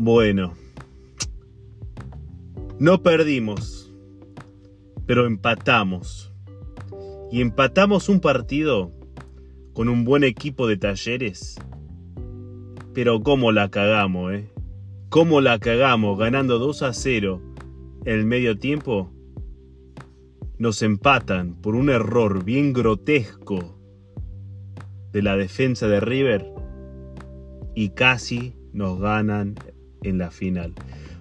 Bueno, no perdimos, pero empatamos. Y empatamos un partido con un buen equipo de talleres. Pero cómo la cagamos, ¿eh? ¿Cómo la cagamos ganando 2 a 0 el medio tiempo? Nos empatan por un error bien grotesco de la defensa de River y casi nos ganan en la final.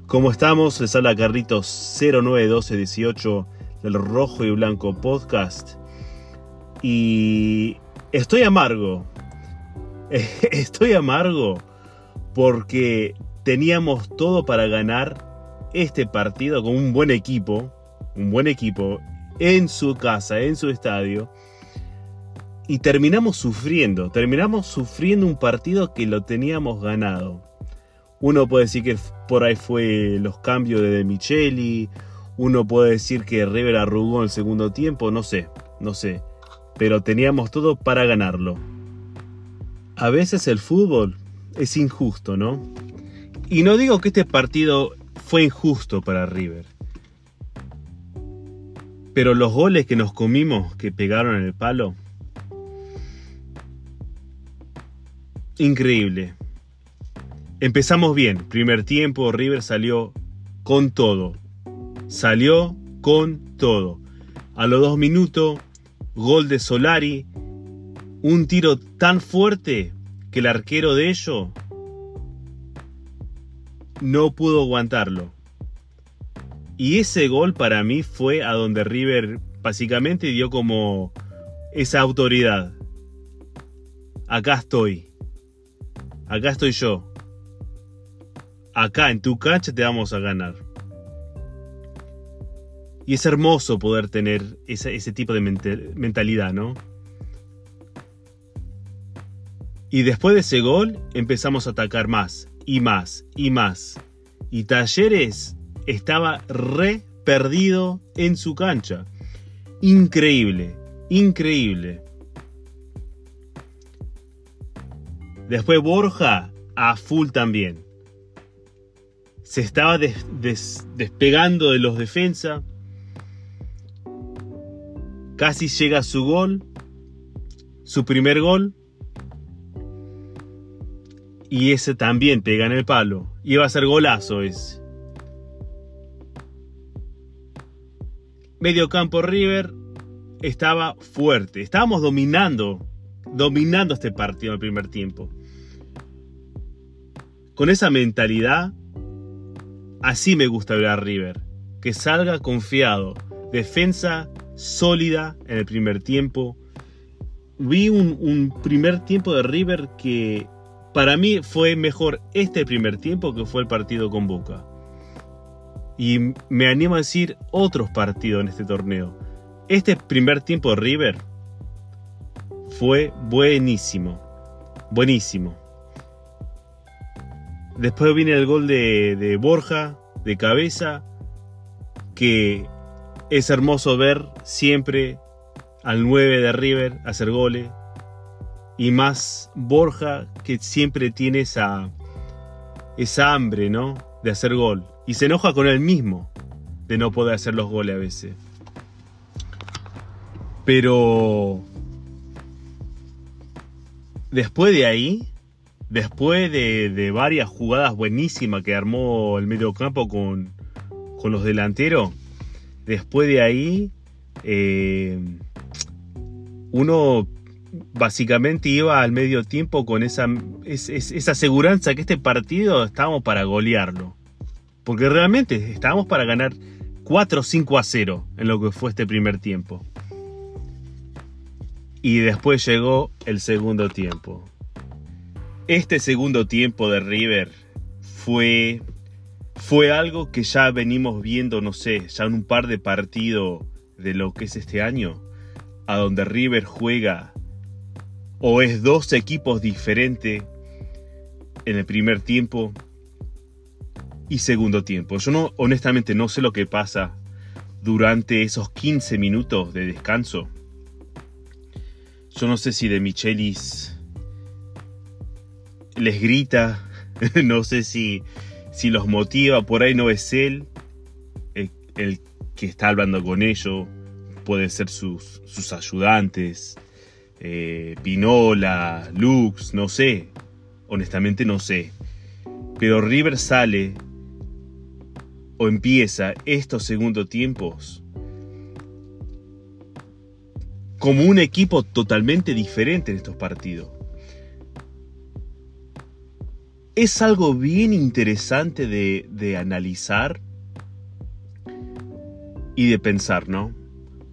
¿Cómo estamos? Les habla Carlitos 091218 del Rojo y Blanco Podcast. Y estoy amargo. Estoy amargo porque teníamos todo para ganar este partido con un buen equipo, un buen equipo en su casa, en su estadio. Y terminamos sufriendo, terminamos sufriendo un partido que lo teníamos ganado. Uno puede decir que por ahí fue los cambios de, de Micheli, uno puede decir que River arrugó en el segundo tiempo, no sé, no sé. Pero teníamos todo para ganarlo. A veces el fútbol es injusto, ¿no? Y no digo que este partido fue injusto para River. Pero los goles que nos comimos, que pegaron en el palo, increíble. Empezamos bien. Primer tiempo, River salió con todo. Salió con todo. A los dos minutos, gol de Solari. Un tiro tan fuerte que el arquero de ellos no pudo aguantarlo. Y ese gol para mí fue a donde River básicamente dio como esa autoridad. Acá estoy. Acá estoy yo. Acá en tu cancha te vamos a ganar. Y es hermoso poder tener ese, tipo de mentalidad, ¿no? Y después de ese gol empezamos a atacar más y más y más. Y Talleres estaba re perdido en su cancha. Increíble, increíble. Después Borja a full también. Se estaba despegando de los defensa. Casi llega su gol. Su primer gol. Y ese también pega en el palo. Iba a ser golazo ese. Medio campo River estaba fuerte. Estábamos dominando, dominando este partido en el primer tiempo. Con esa mentalidad, así me gusta ver a River. Que salga confiado. Defensa sólida en el primer tiempo. Vi un, un primer tiempo de River que para mí fue mejor este primer tiempo que fue el partido con Boca. Y me animo a decir otros partidos en este torneo. Este primer tiempo de River fue buenísimo. Buenísimo. Después viene el gol de, de Borja, de cabeza, que es hermoso ver siempre al 9 de River hacer goles y más Borja que siempre tiene esa, esa hambre, ¿no? De hacer gol. Y se enoja con él mismo de no poder hacer los goles a veces. Pero después de ahí, después de, varias jugadas buenísimas que armó el mediocampo con, con los delanteros, después de ahí eh, uno básicamente iba al medio tiempo con esa, esa aseguranza que este partido estábamos para golearlo. Porque realmente estábamos para ganar 4 5 a 0 en lo que fue este primer tiempo. Y después llegó el segundo tiempo. Este segundo tiempo de River fue, fue algo que ya venimos viendo, no sé, ya en un par de partidos de lo que es este año, a donde River juega o es dos equipos diferentes en el primer tiempo y segundo tiempo. Yo no, honestamente no sé lo que pasa durante esos 15 minutos de descanso. Yo no sé si de Michelis les grita, no sé si, si los motiva, por ahí no es él el, que está hablando con ellos, puede ser sus, sus ayudantes, eh, Pinola, Lux, no sé, honestamente no sé. Pero River sale o empieza estos segundos tiempos como un equipo totalmente diferente en estos partidos. Es algo bien interesante de, de analizar y de pensar, ¿no?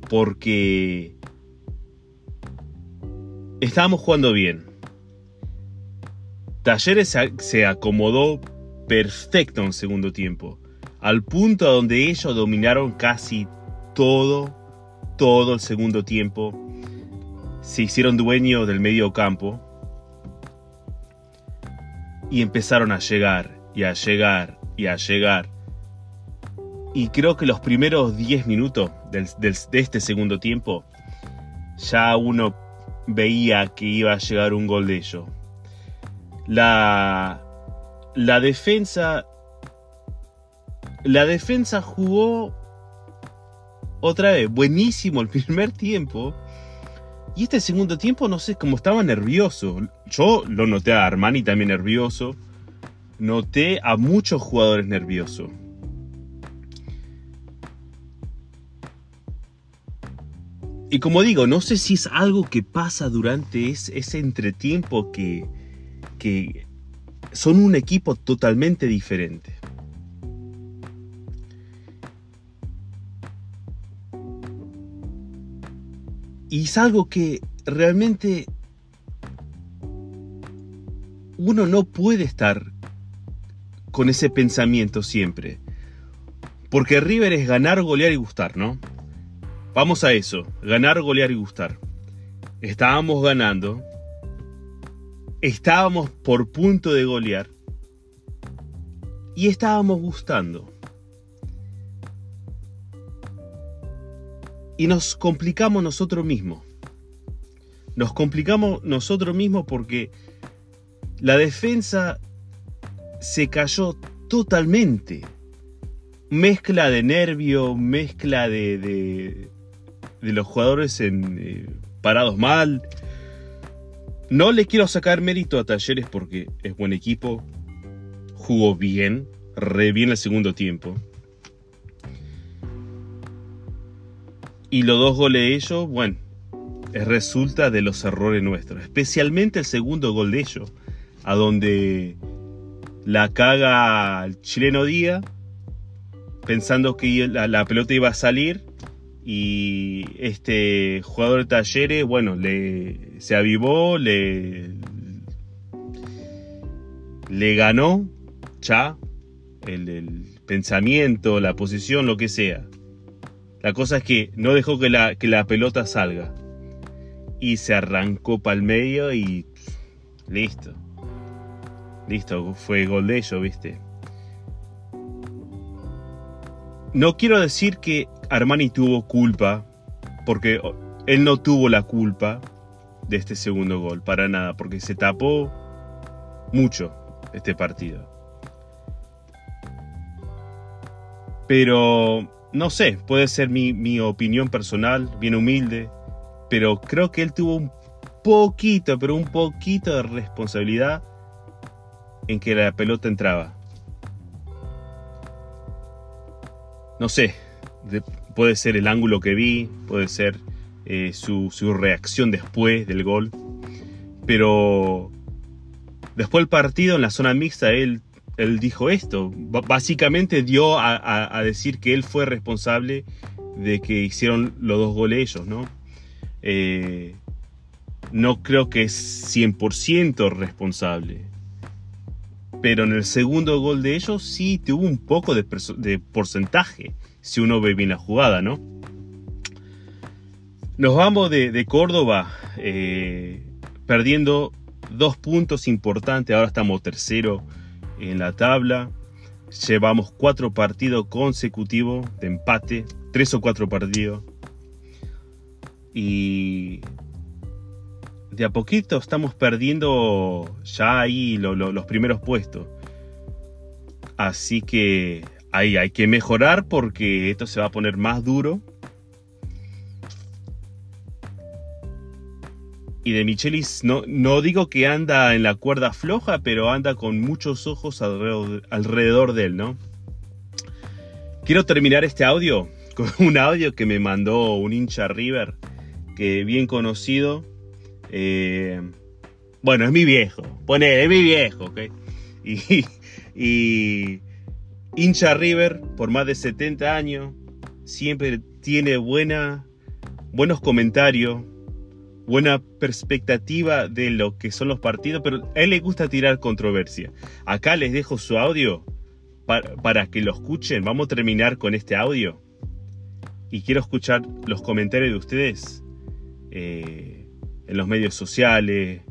Porque estábamos jugando bien. Talleres se acomodó perfecto en segundo tiempo, al punto donde ellos dominaron casi todo, todo el segundo tiempo. Se hicieron dueños del medio campo y empezaron a llegar y a llegar y a llegar. Y creo que los primeros 10 minutos de este segundo tiempo ya uno veía que iba a llegar un gol de ellos. La, la defensa. La defensa jugó otra vez, buenísimo el primer tiempo. Y este segundo tiempo, no sé, como estaba nervioso. Yo lo noté a Armani también nervioso. Noté a muchos jugadores nerviosos. Y como digo, no sé si es algo que pasa durante ese, entretiempo que, que son un equipo totalmente diferente. Y es algo que realmente uno no puede estar con ese pensamiento siempre. Porque River es ganar, golear y gustar, ¿no? Vamos a eso, ganar, golear y gustar. Estábamos ganando, estábamos por punto de golear y estábamos gustando. Y nos complicamos nosotros mismos. Nos complicamos nosotros mismos porque la defensa se cayó totalmente. Mezcla de nervio, mezcla de, de los jugadores en, eh, parados mal. No le quiero sacar mérito a Talleres porque es buen equipo. Jugó bien, re bien el segundo tiempo. Y los dos goles de ellos, bueno, es resulta de los errores nuestros. Especialmente el segundo gol de ellos, a donde la caga el chileno Díaz, pensando que la pelota iba a salir y este jugador de talleres, bueno, le, se avivó, le, le ganó ya el, pensamiento, la posición, lo que sea. La cosa es que no dejó que la, que la pelota salga. Y se arrancó para el medio y listo. Listo, fue gol de ellos, viste. No quiero decir que Armani tuvo culpa, porque él no tuvo la culpa de este segundo gol, para nada, porque se tapó mucho este partido. Pero, no sé, puede ser mi, opinión personal, bien humilde, pero creo que él tuvo un poquito, pero un poquito de responsabilidad en que la pelota entraba. No sé, puede ser el ángulo que vi, puede ser eh, su, reacción después del gol. Pero después del partido en la zona mixta, él, él dijo esto. básicamente dio a, decir que él fue responsable de que hicieron los dos goles ellos, ¿no? Eh, no creo que es 100% responsable. Pero en el segundo gol de ellos sí tuvo un poco de, porcentaje si uno ve bien la jugada, ¿no? Nos vamos de, Córdoba eh, perdiendo dos puntos importantes, ahora estamos tercero en la tabla, llevamos cuatro partidos consecutivos de empate, tres o cuatro partidos, y de a poquito estamos perdiendo ya ahí los primeros puestos. Así que ahí hay que mejorar porque esto se va a poner más duro. Y de Michelis no, no digo que anda en la cuerda floja, pero anda con muchos ojos alrededor, alrededor de él, ¿no? Quiero terminar este audio con un audio que me mandó un hincha River, que bien conocido. Eh, bueno, es mi viejo, pone, es mi viejo, ¿ok? Y, y hincha River por más de 70 años, siempre tiene buena, buenos comentarios, buena perspectiva de lo que son los partidos, pero a él le gusta tirar controversia. Acá les dejo su audio para, que lo escuchen. Vamos a terminar con este audio. Y quiero escuchar los comentarios de ustedes eh, en los medios sociales,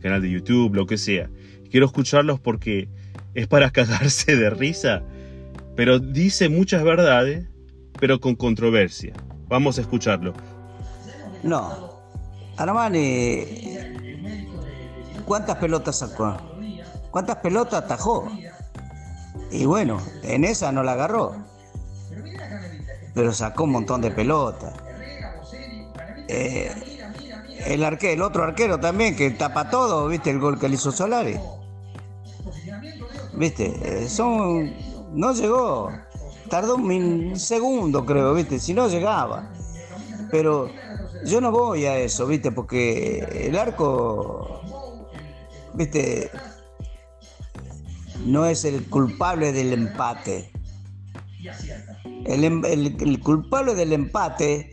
canal de YouTube, lo que sea. Quiero escucharlos porque es para cagarse de risa, pero dice muchas verdades, pero con controversia. Vamos a escucharlo. No, Armani, ¿cuántas pelotas sacó? ¿Cuántas pelotas atajó? Y bueno, en esa no la agarró. Pero sacó un montón de pelotas. Eh, el, arquero, el otro arquero también, que tapa todo, ¿viste? El gol que le hizo Solari. ¿Viste? Eh, son. No llegó. Tardó un segundo, creo, ¿viste? Si no llegaba. Pero yo no voy a eso, ¿viste? Porque el arco, ¿viste? No es el culpable del empate. El, em, culpable del empate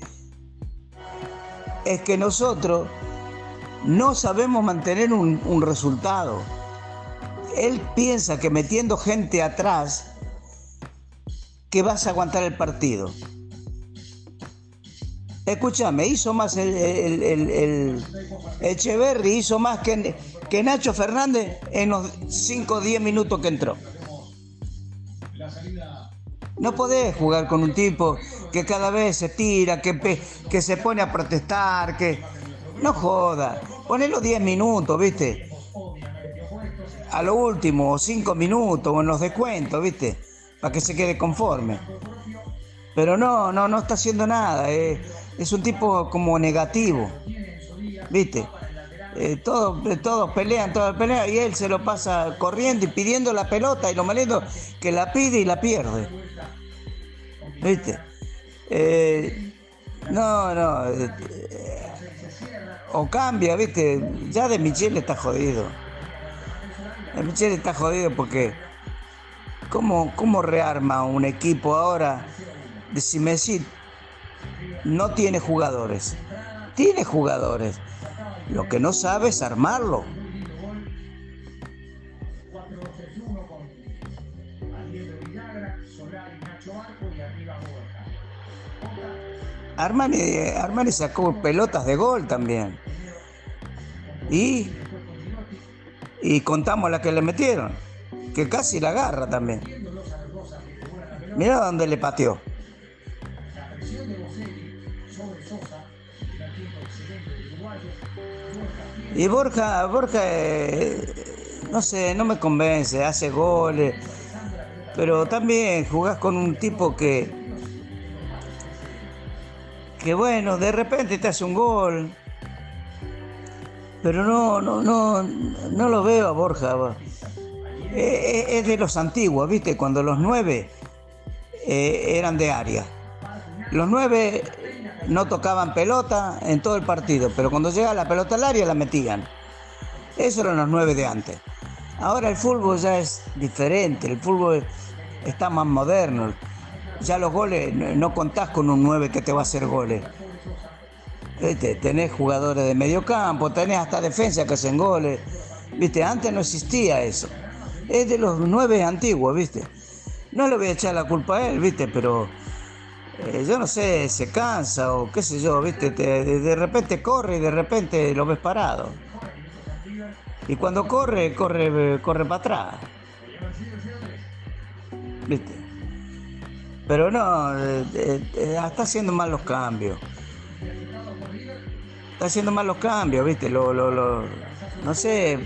es que nosotros no sabemos mantener un, resultado. Él piensa que metiendo gente atrás que vas a aguantar el partido. Escúchame, hizo más el, el, Echeverry, hizo más que, que Nacho Fernández en los 5 o 10 minutos que entró. No podés jugar con un tipo que cada vez se tira, que, que se pone a protestar, que... No joda, ponelo 10 minutos, ¿viste? A lo último, 5 minutos, o en los descuentos, ¿viste? Para que se quede conforme. Pero no, no, no está haciendo nada. Eh es un tipo como negativo, ¿viste? Eh, todos, eh, todos pelean, todos pelean y él se lo pasa corriendo y pidiendo la pelota y lo malito que la pide y la pierde. ¿Viste? Eh, no, no. o cambia, ¿viste? Ya de Michelle está jodido. De Michelle está jodido porque ¿cómo, cómo rearma un equipo ahora? de Messi no tiene jugadores. Tiene jugadores. Lo que no sabe es armarlo. Armani, Armani sacó pelotas de gol también. Y, y contamos la que le metieron, que casi la agarra también. Mira dónde le pateó. Y Borja, Borja, eh, no sé, no me convence, hace goles, pero también jugás con un tipo que, que bueno, de repente te hace un gol, pero no, no, no, no lo veo a Borja. Eh, eh, es de los antiguos, ¿viste? Cuando los nueve eran de área. Los nueve no tocaban pelota en todo el partido, pero cuando llega la pelota al área la metían. Eso eran los nueve de antes. Ahora el fútbol ya es diferente, el fútbol está más moderno. Ya los goles, no contás con un nueve que te va a hacer goles. Tenés jugadores de medio campo, tenés hasta defensa que hacen goles. ¿Viste? Antes no existía eso. Es de los nueve antiguos, ¿viste? No le voy a echar la culpa a él, ¿viste? Pero eh, yo no sé, se cansa o qué sé yo, ¿viste? de, repente corre y de repente lo ves parado. Y cuando corre, corre, corre para atrás. ¿Viste? Pero no, eh, eh, está haciendo mal los cambios. Está haciendo mal los cambios, ¿viste? Lo, lo, lo, no sé.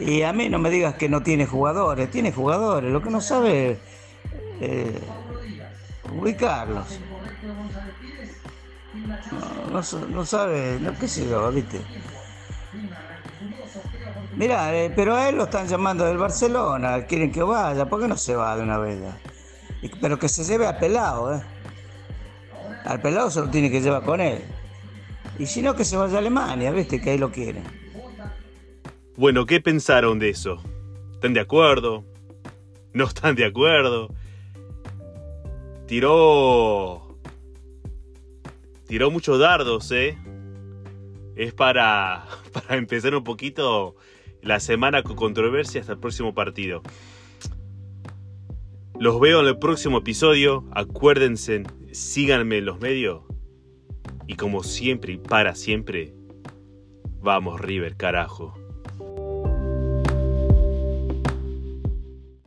Y a mí no me digas que no tiene jugadores, tiene jugadores, lo que no sabe eh, ubicarlos. No, no, sabe, no, qué sé yo, viste. Mira, eh, pero a él lo están llamando del Barcelona, quieren que vaya, ¿por qué no se va de una vez? Pero que se lleve al pelado, ¿eh? Al pelado se lo tiene que llevar con él. Y si no, que se vaya a Alemania, viste, que ahí lo quieren. Bueno, ¿qué pensaron de eso? ¿Están de acuerdo? ¿No están de acuerdo? Tiró. Tiró muchos dardos, ¿eh? Es para, para empezar un poquito la semana con controversia hasta el próximo partido. Los veo en el próximo episodio. Acuérdense, síganme en los medios. Y como siempre y para siempre, vamos River, carajo.